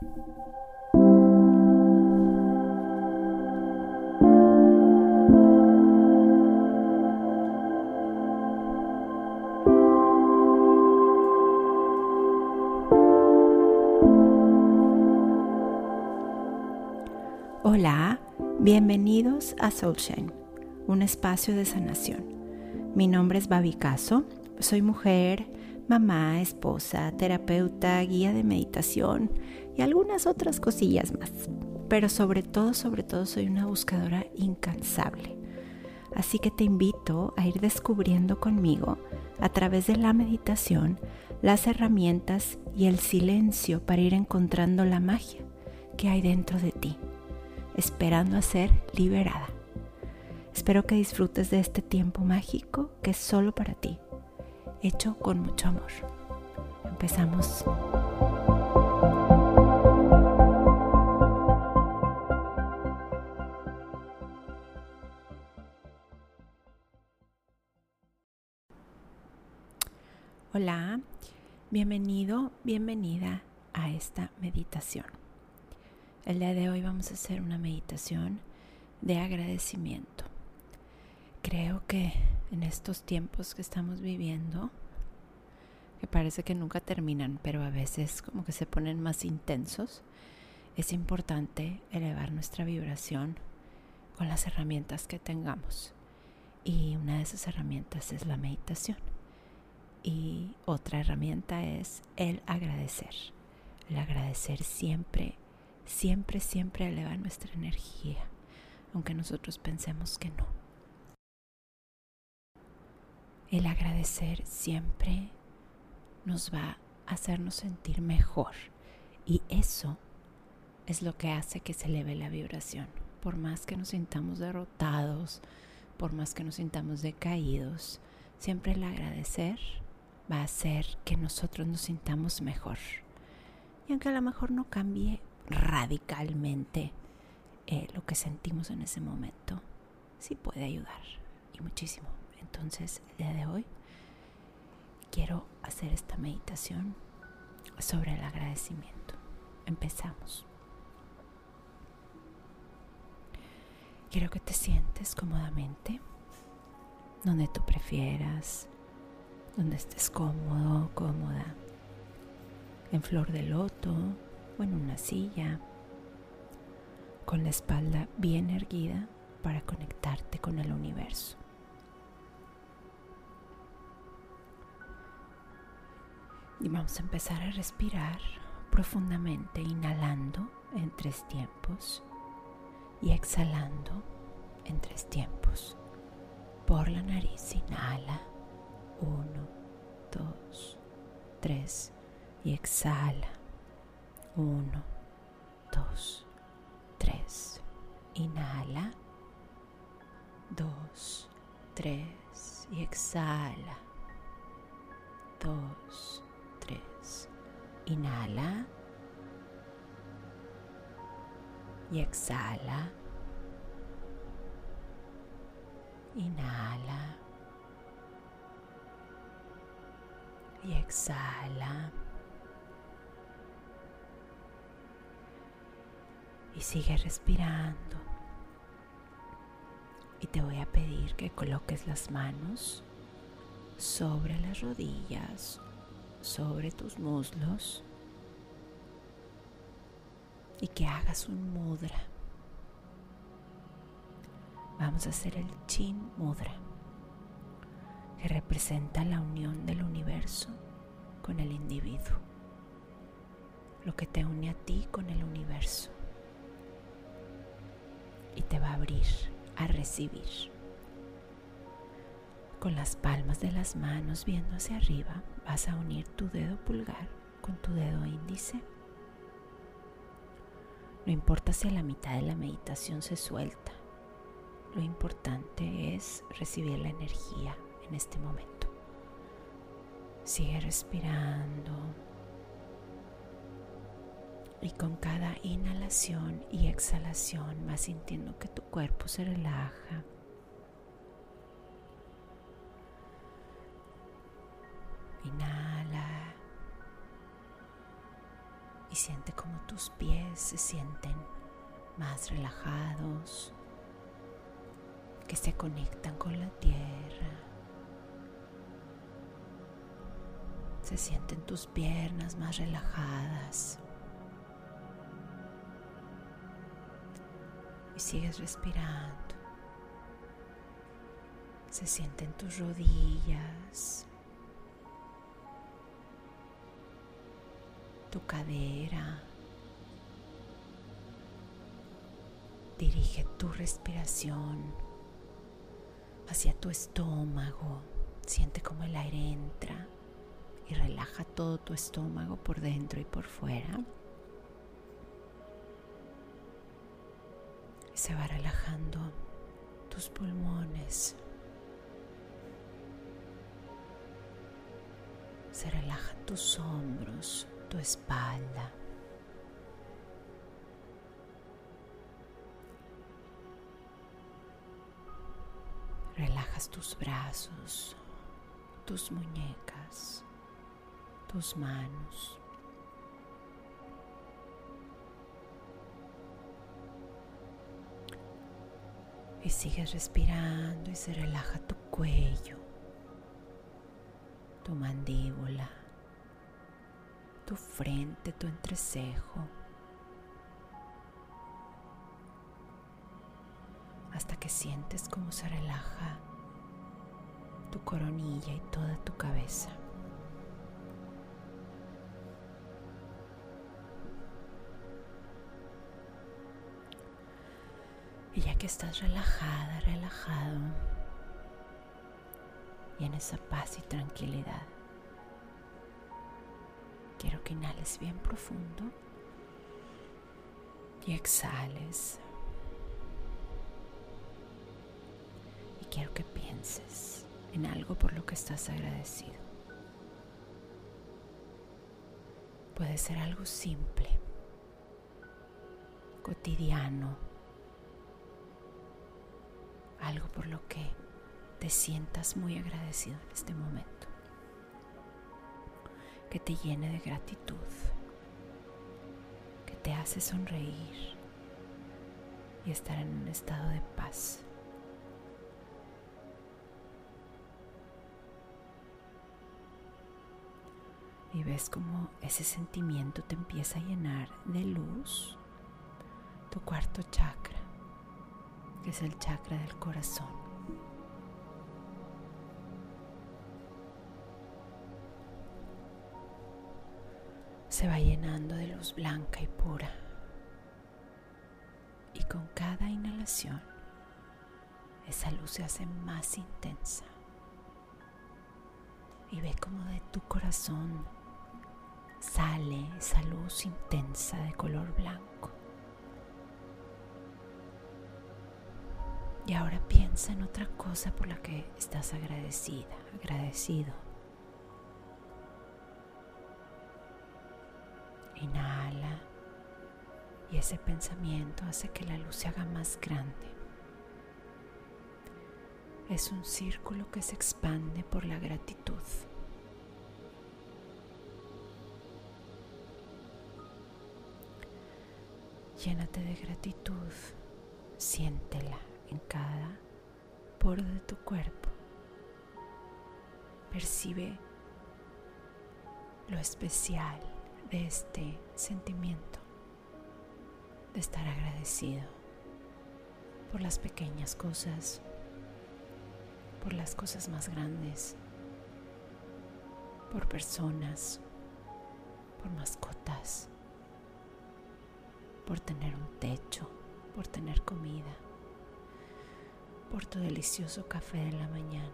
Hola, bienvenidos a Soulshine, un espacio de sanación. Mi nombre es Babi Caso, soy mujer, mamá, esposa, terapeuta, guía de meditación y algunas otras cosillas más. Pero sobre todo, sobre todo soy una buscadora incansable. Así que te invito a ir descubriendo conmigo, a través de la meditación, las herramientas y el silencio para ir encontrando la magia que hay dentro de ti esperando a ser liberada. Espero que disfrutes de este tiempo mágico que es solo para ti, hecho con mucho amor. Empezamos. Hola, bienvenido, bienvenida a esta meditación. El día de hoy vamos a hacer una meditación de agradecimiento. Creo que en estos tiempos que estamos viviendo, que parece que nunca terminan, pero a veces como que se ponen más intensos, es importante elevar nuestra vibración con las herramientas que tengamos. Y una de esas herramientas es la meditación. Y otra herramienta es el agradecer. El agradecer siempre siempre, siempre eleva nuestra energía, aunque nosotros pensemos que no. El agradecer siempre nos va a hacernos sentir mejor y eso es lo que hace que se eleve la vibración. Por más que nos sintamos derrotados, por más que nos sintamos decaídos, siempre el agradecer va a hacer que nosotros nos sintamos mejor. Y aunque a lo mejor no cambie radicalmente eh, lo que sentimos en ese momento, sí puede ayudar y muchísimo. Entonces, el día de hoy quiero hacer esta meditación sobre el agradecimiento. Empezamos. Quiero que te sientes cómodamente, donde tú prefieras, donde estés cómodo, cómoda, en flor de loto o en una silla, con la espalda bien erguida para conectarte con el universo. Y vamos a empezar a respirar profundamente, inhalando en tres tiempos y exhalando en tres tiempos. Por la nariz, inhala. Uno, dos, tres. Y exhala. Uno, dos, tres. Inhala. Dos, tres. Y exhala. Dos. Inhala. Y exhala. Inhala. Y exhala. y sigue respirando. Y te voy a pedir que coloques las manos sobre las rodillas, sobre tus muslos y que hagas un mudra. Vamos a hacer el chin mudra, que representa la unión del universo con el individuo, lo que te une a ti con el universo y te va a abrir a recibir. Con las palmas de las manos viendo hacia arriba, vas a unir tu dedo pulgar con tu dedo índice. No importa si a la mitad de la meditación se suelta, lo importante es recibir la energía en este momento. Sigue respirando y con cada inhalación y exhalación vas sintiendo que tu cuerpo se relaja. Inhala. y siente como tus pies se sienten más relajados, que se conectan con la tierra. Se sienten tus piernas más relajadas. Y sigues respirando. Se sienten tus rodillas, tu cadera. Dirige tu respiración hacia tu estómago. Siente como el aire entra y relaja todo tu estómago por dentro y por fuera. Se va relajando tus pulmones. Se relajan tus hombros, tu espalda. Relajas tus brazos, tus muñecas, tus manos. Y sigues respirando y se relaja tu cuello, tu mandíbula, tu frente, tu entrecejo. Hasta que sientes cómo se relaja tu coronilla y toda tu cabeza. Y ya que estás relajada, relajado, y en esa paz y tranquilidad, quiero que inhales bien profundo y exhales. Y quiero que pienses en algo por lo que estás agradecido. Puede ser algo simple, cotidiano algo por lo que te sientas muy agradecido en este momento, que te llene de gratitud, que te hace sonreír y estar en un estado de paz. Y ves como ese sentimiento te empieza a llenar de luz tu cuarto chakra que es el chakra del corazón. Se va llenando de luz blanca y pura. Y con cada inhalación, esa luz se hace más intensa. Y ve como de tu corazón sale esa luz intensa de color blanco. Y ahora piensa en otra cosa por la que estás agradecida, agradecido. Inhala y ese pensamiento hace que la luz se haga más grande. Es un círculo que se expande por la gratitud. Llénate de gratitud, siéntela en cada poro de tu cuerpo. Percibe lo especial de este sentimiento, de estar agradecido por las pequeñas cosas, por las cosas más grandes, por personas, por mascotas, por tener un techo, por tener comida por tu delicioso café de la mañana,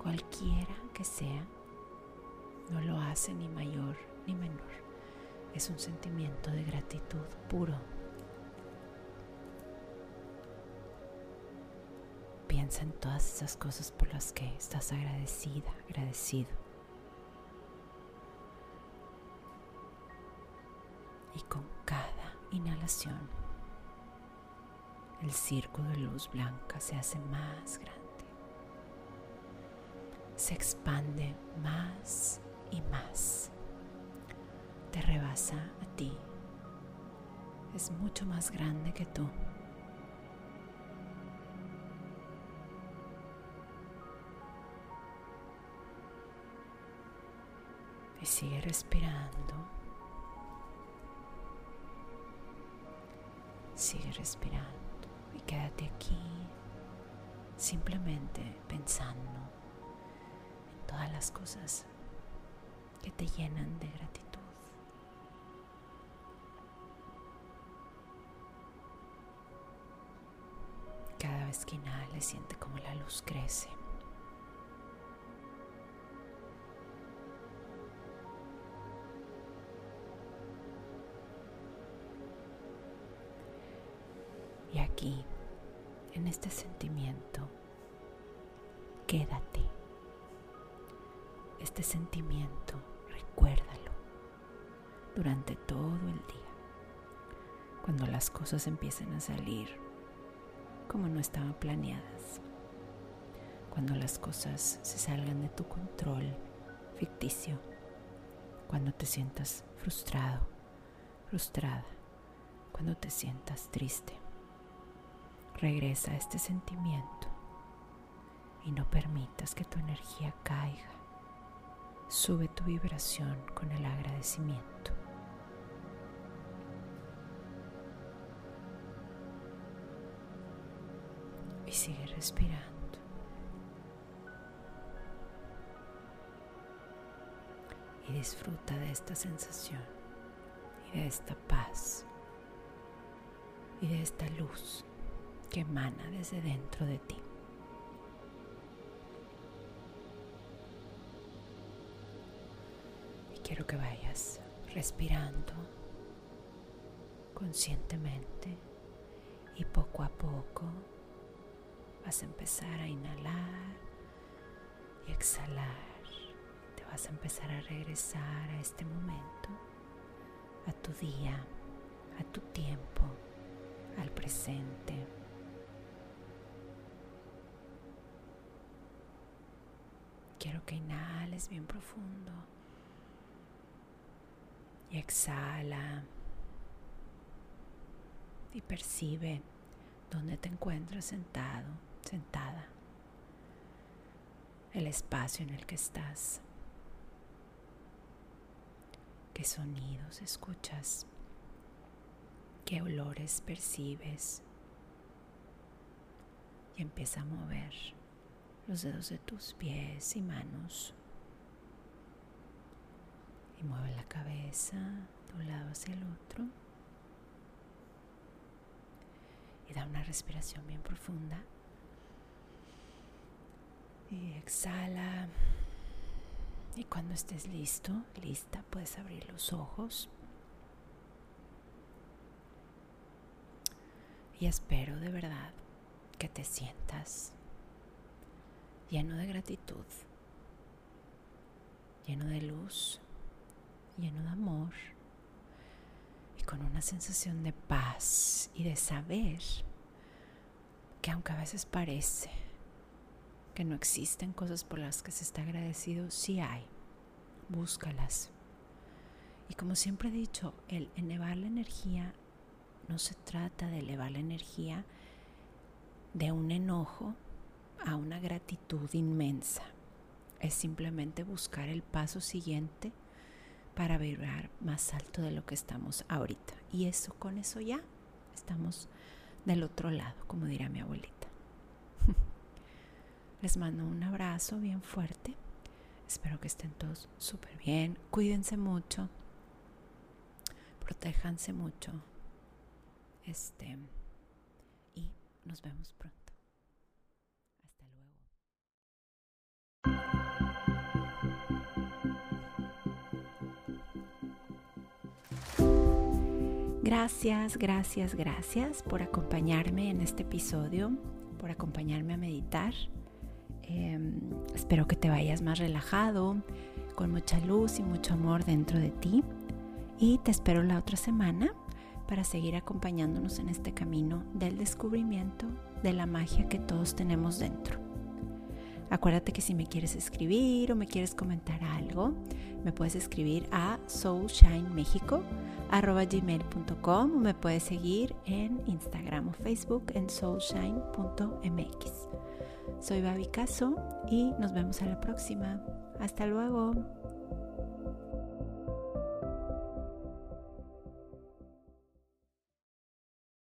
cualquiera que sea, no lo hace ni mayor ni menor. Es un sentimiento de gratitud puro. Piensa en todas esas cosas por las que estás agradecida, agradecido. Y con cada inhalación el círculo de luz blanca se hace más grande. Se expande más y más. Te rebasa a ti. Es mucho más grande que tú. Y sigue respirando. Sigue respirando y quédate aquí simplemente pensando en todas las cosas que te llenan de gratitud. Que inhales siente como la luz crece. Y aquí, en este sentimiento, quédate. Este sentimiento, recuérdalo durante todo el día. Cuando las cosas empiecen a salir como no estaban planeadas. Cuando las cosas se salgan de tu control ficticio. Cuando te sientas frustrado, frustrada. Cuando te sientas triste. Regresa a este sentimiento y no permitas que tu energía caiga. Sube tu vibración con el agradecimiento. Y sigue respirando. Y disfruta de esta sensación y de esta paz y de esta luz que emana desde dentro de ti. Y quiero que vayas respirando conscientemente y poco a poco vas a empezar a inhalar y exhalar. Te vas a empezar a regresar a este momento, a tu día, a tu tiempo, al presente. Quiero que inhales bien profundo y exhala y percibe dónde te encuentras sentado, sentada, el espacio en el que estás, qué sonidos escuchas, qué olores percibes y empieza a mover los dedos de tus pies y manos. Y mueve la cabeza de un lado hacia el otro. Y da una respiración bien profunda. Y exhala. Y cuando estés listo, lista, puedes abrir los ojos. Y espero de verdad que te sientas lleno de gratitud, lleno de luz, lleno de amor y con una sensación de paz y de saber que aunque a veces parece que no existen cosas por las que se está agradecido, sí hay, búscalas. Y como siempre he dicho, el elevar la energía no se trata de elevar la energía de un enojo a una gratitud inmensa. Es simplemente buscar el paso siguiente para vibrar más alto de lo que estamos ahorita. Y eso, con eso ya estamos del otro lado, como dirá mi abuelita. Les mando un abrazo bien fuerte. Espero que estén todos súper bien. Cuídense mucho. Protéjanse mucho. Este. Y nos vemos pronto. Gracias, gracias, gracias por acompañarme en este episodio, por acompañarme a meditar. Em, espero que te vayas más relajado, con mucha luz y mucho amor dentro de ti. Y te espero la otra semana para seguir acompañándonos en este camino del descubrimiento de la magia que todos tenemos dentro. Acuérdate que si me quieres escribir o me quieres comentar algo, me puedes escribir a soulshinemexico.com o me puedes seguir en Instagram o Facebook en soulshine.mx. Soy Babi Caso y nos vemos a la próxima. Hasta luego.